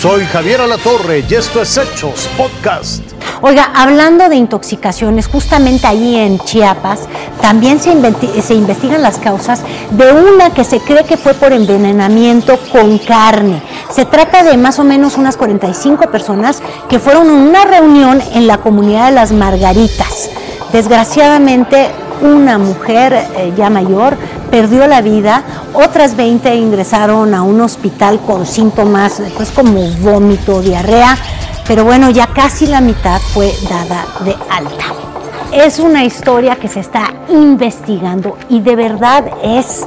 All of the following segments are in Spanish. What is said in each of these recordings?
Soy Javier Alatorre y esto es Hechos Podcast. Oiga, hablando de intoxicaciones, justamente ahí en Chiapas también se, se, investigan las causas de una que se cree que fue por envenenamiento con carne. Se trata de más o menos unas 45 personas que fueron a una reunión en la comunidad de las Margaritas. Desgraciadamente, una mujer eh, ya mayor perdió la vida, otras 20 ingresaron a un hospital con síntomas pues como vómito, diarrea, pero bueno, ya casi la mitad fue dada de alta. Es una historia que se está investigando y de verdad es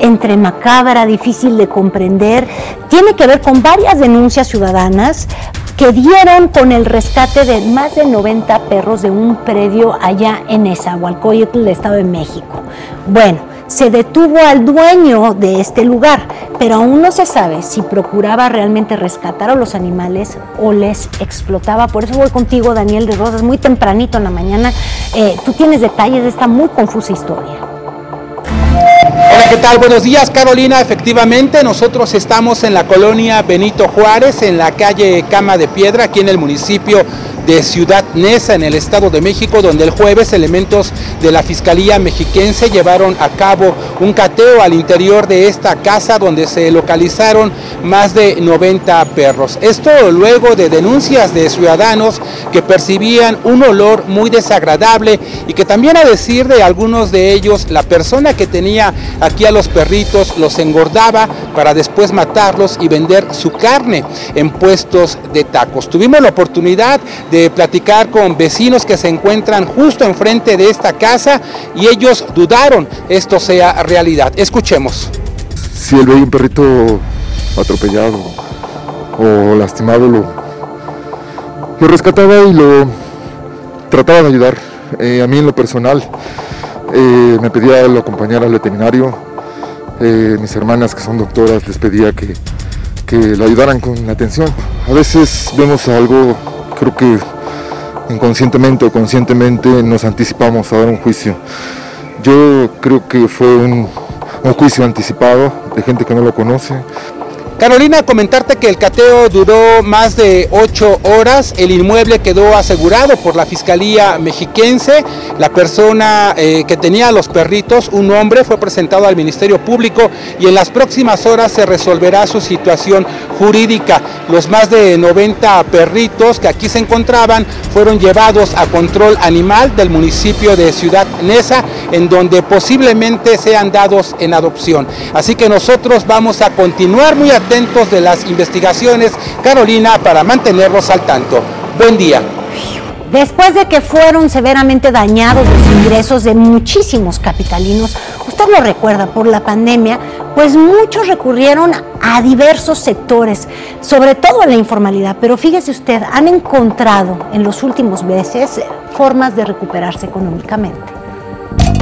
entre macabra, difícil de comprender, tiene que ver con varias denuncias ciudadanas que dieron con el rescate de más de 90 perros de un predio allá en Esahualcoyotl, el Estado de México. Bueno, se detuvo al dueño de este lugar, pero aún no se sabe si procuraba realmente rescatar a los animales o les explotaba. Por eso voy contigo, Daniel de Rosas, muy tempranito en la mañana. Eh, tú tienes detalles de esta muy confusa historia. Buenos días, Carolina. Efectivamente, nosotros estamos en la colonia Benito Juárez, en la calle Cama de Piedra, aquí en el municipio de Ciudad Neza, en el Estado de México, donde el jueves elementos de la Fiscalía Mexiquense llevaron a cabo un cateo al interior de esta casa, donde se localizaron más de 90 perros. Esto luego de denuncias de ciudadanos que percibían un olor muy desagradable y que también a decir de algunos de ellos, la persona que tenía aquí a los perritos los engordaba para después matarlos y vender su carne en puestos de tacos. Tuvimos la oportunidad de platicar con vecinos que se encuentran justo enfrente de esta casa y ellos dudaron esto sea realidad. Escuchemos. Si él veía un perrito atropellado o lastimado, lo, lo rescataba y lo trataba de ayudar. Eh, a mí en lo personal eh, me pedía lo acompañar al veterinario. Eh, mis hermanas que son doctoras les pedía que, que lo ayudaran con atención. A veces vemos algo creo que inconscientemente o conscientemente nos anticipamos a dar un juicio. Yo creo que fue un, un juicio anticipado de gente que no lo conoce, Carolina, comentarte que el cateo duró más de ocho horas, el inmueble quedó asegurado por la Fiscalía Mexiquense, la persona eh, que tenía los perritos, un hombre, fue presentado al Ministerio Público y en las próximas horas se resolverá su situación jurídica. Los más de 90 perritos que aquí se encontraban fueron llevados a control animal del municipio de Ciudad Neza, en donde posiblemente sean dados en adopción. Así que nosotros vamos a continuar muy atentos atentos de las investigaciones, Carolina, para mantenerlos al tanto. Buen día. Después de que fueron severamente dañados los ingresos de muchísimos capitalinos, usted lo recuerda por la pandemia, pues muchos recurrieron a diversos sectores, sobre todo a la informalidad, pero fíjese usted, han encontrado en los últimos meses formas de recuperarse económicamente.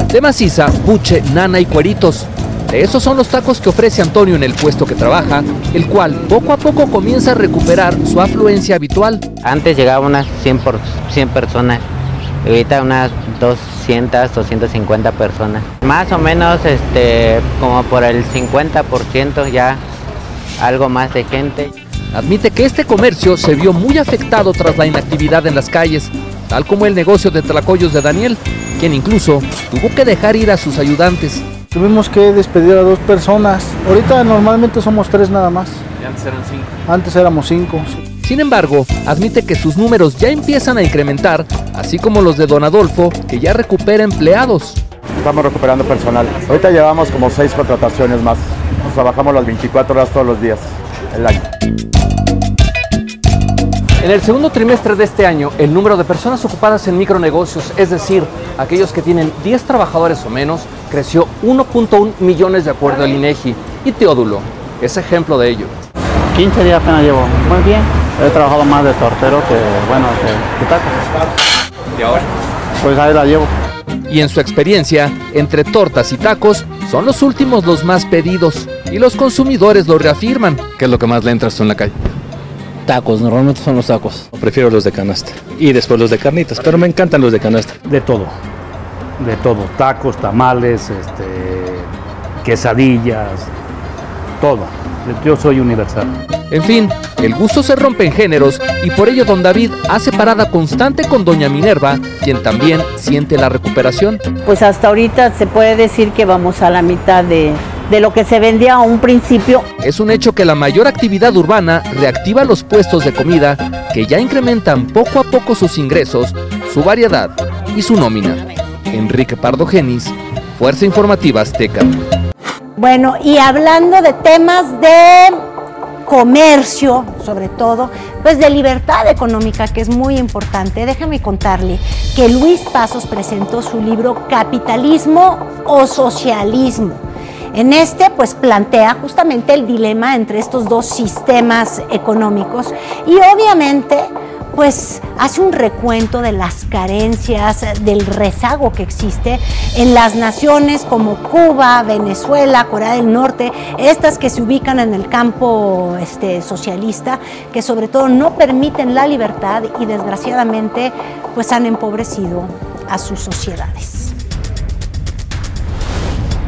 De maciza, buche, nana y cueritos esos son los tacos que ofrece Antonio en el puesto que trabaja, el cual poco a poco comienza a recuperar su afluencia habitual. Antes llegaba unas 100, por, 100 personas, ahorita unas 200, 250 personas. Más o menos este, como por el 50% ya algo más de gente. Admite que este comercio se vio muy afectado tras la inactividad en las calles, tal como el negocio de tlacoyos de Daniel, quien incluso tuvo que dejar ir a sus ayudantes. Tuvimos que despedir a dos personas. Ahorita normalmente somos tres nada más. ¿Y antes eran cinco? Antes éramos cinco. Sin embargo, admite que sus números ya empiezan a incrementar, así como los de Don Adolfo, que ya recupera empleados. Estamos recuperando personal. Ahorita llevamos como seis contrataciones más. trabajamos las 24 horas todos los días, el año. En el segundo trimestre de este año, el número de personas ocupadas en micronegocios, es decir, aquellos que tienen 10 trabajadores o menos, creció 1.1 millones de acuerdo al INEGI. Y Teodulo es ejemplo de ello. 15 días apenas llevo. Muy bien. He trabajado más de tortero que, bueno, que, tacos. ¿Y ahora? Pues ahí la llevo. Y en su experiencia, entre tortas y tacos, son los últimos los más pedidos. Y los consumidores lo reafirman. ¿Qué es lo que más le entras tú en la calle? Tacos, normalmente son los tacos. Prefiero los de canasta y después los de carnitas, pero me encantan los de canasta. De todo, de todo, tacos, tamales, este, quesadillas, todo. Yo soy universal. En fin, El gusto se rompe en géneros y por ello don David hace parada constante con doña Minerva, quien también siente la recuperación. Pues hasta ahorita se puede decir que vamos a la mitad de, de lo que se vendía a un principio. Es un hecho que la mayor actividad urbana reactiva los puestos de comida que ya incrementan poco a poco sus ingresos, su variedad y su nómina. Enrique Pardo Genis, Fuerza Informativa Azteca. Bueno, y hablando de temas de comercio, sobre todo, pues de libertad económica, que es muy importante, déjame contarle que Luis Pasos presentó su libro Capitalismo o Socialismo. En este, pues plantea justamente el dilema entre estos dos sistemas económicos y obviamente pues hace un recuento de las carencias, del rezago que existe en las naciones como Cuba, Venezuela, Corea del Norte, estas que se ubican en el campo este, socialista, que sobre todo no permiten la libertad y desgraciadamente pues han empobrecido a sus sociedades.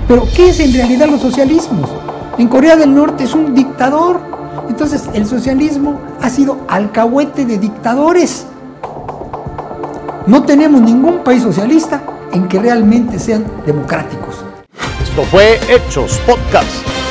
Pero ¿qué es en realidad los socialismos? En Corea del Norte es un dictador entonces el socialismo ha sido alcahuete de dictadores. No tenemos ningún país socialista en que realmente sean democráticos. Esto fue Hechos Podcast.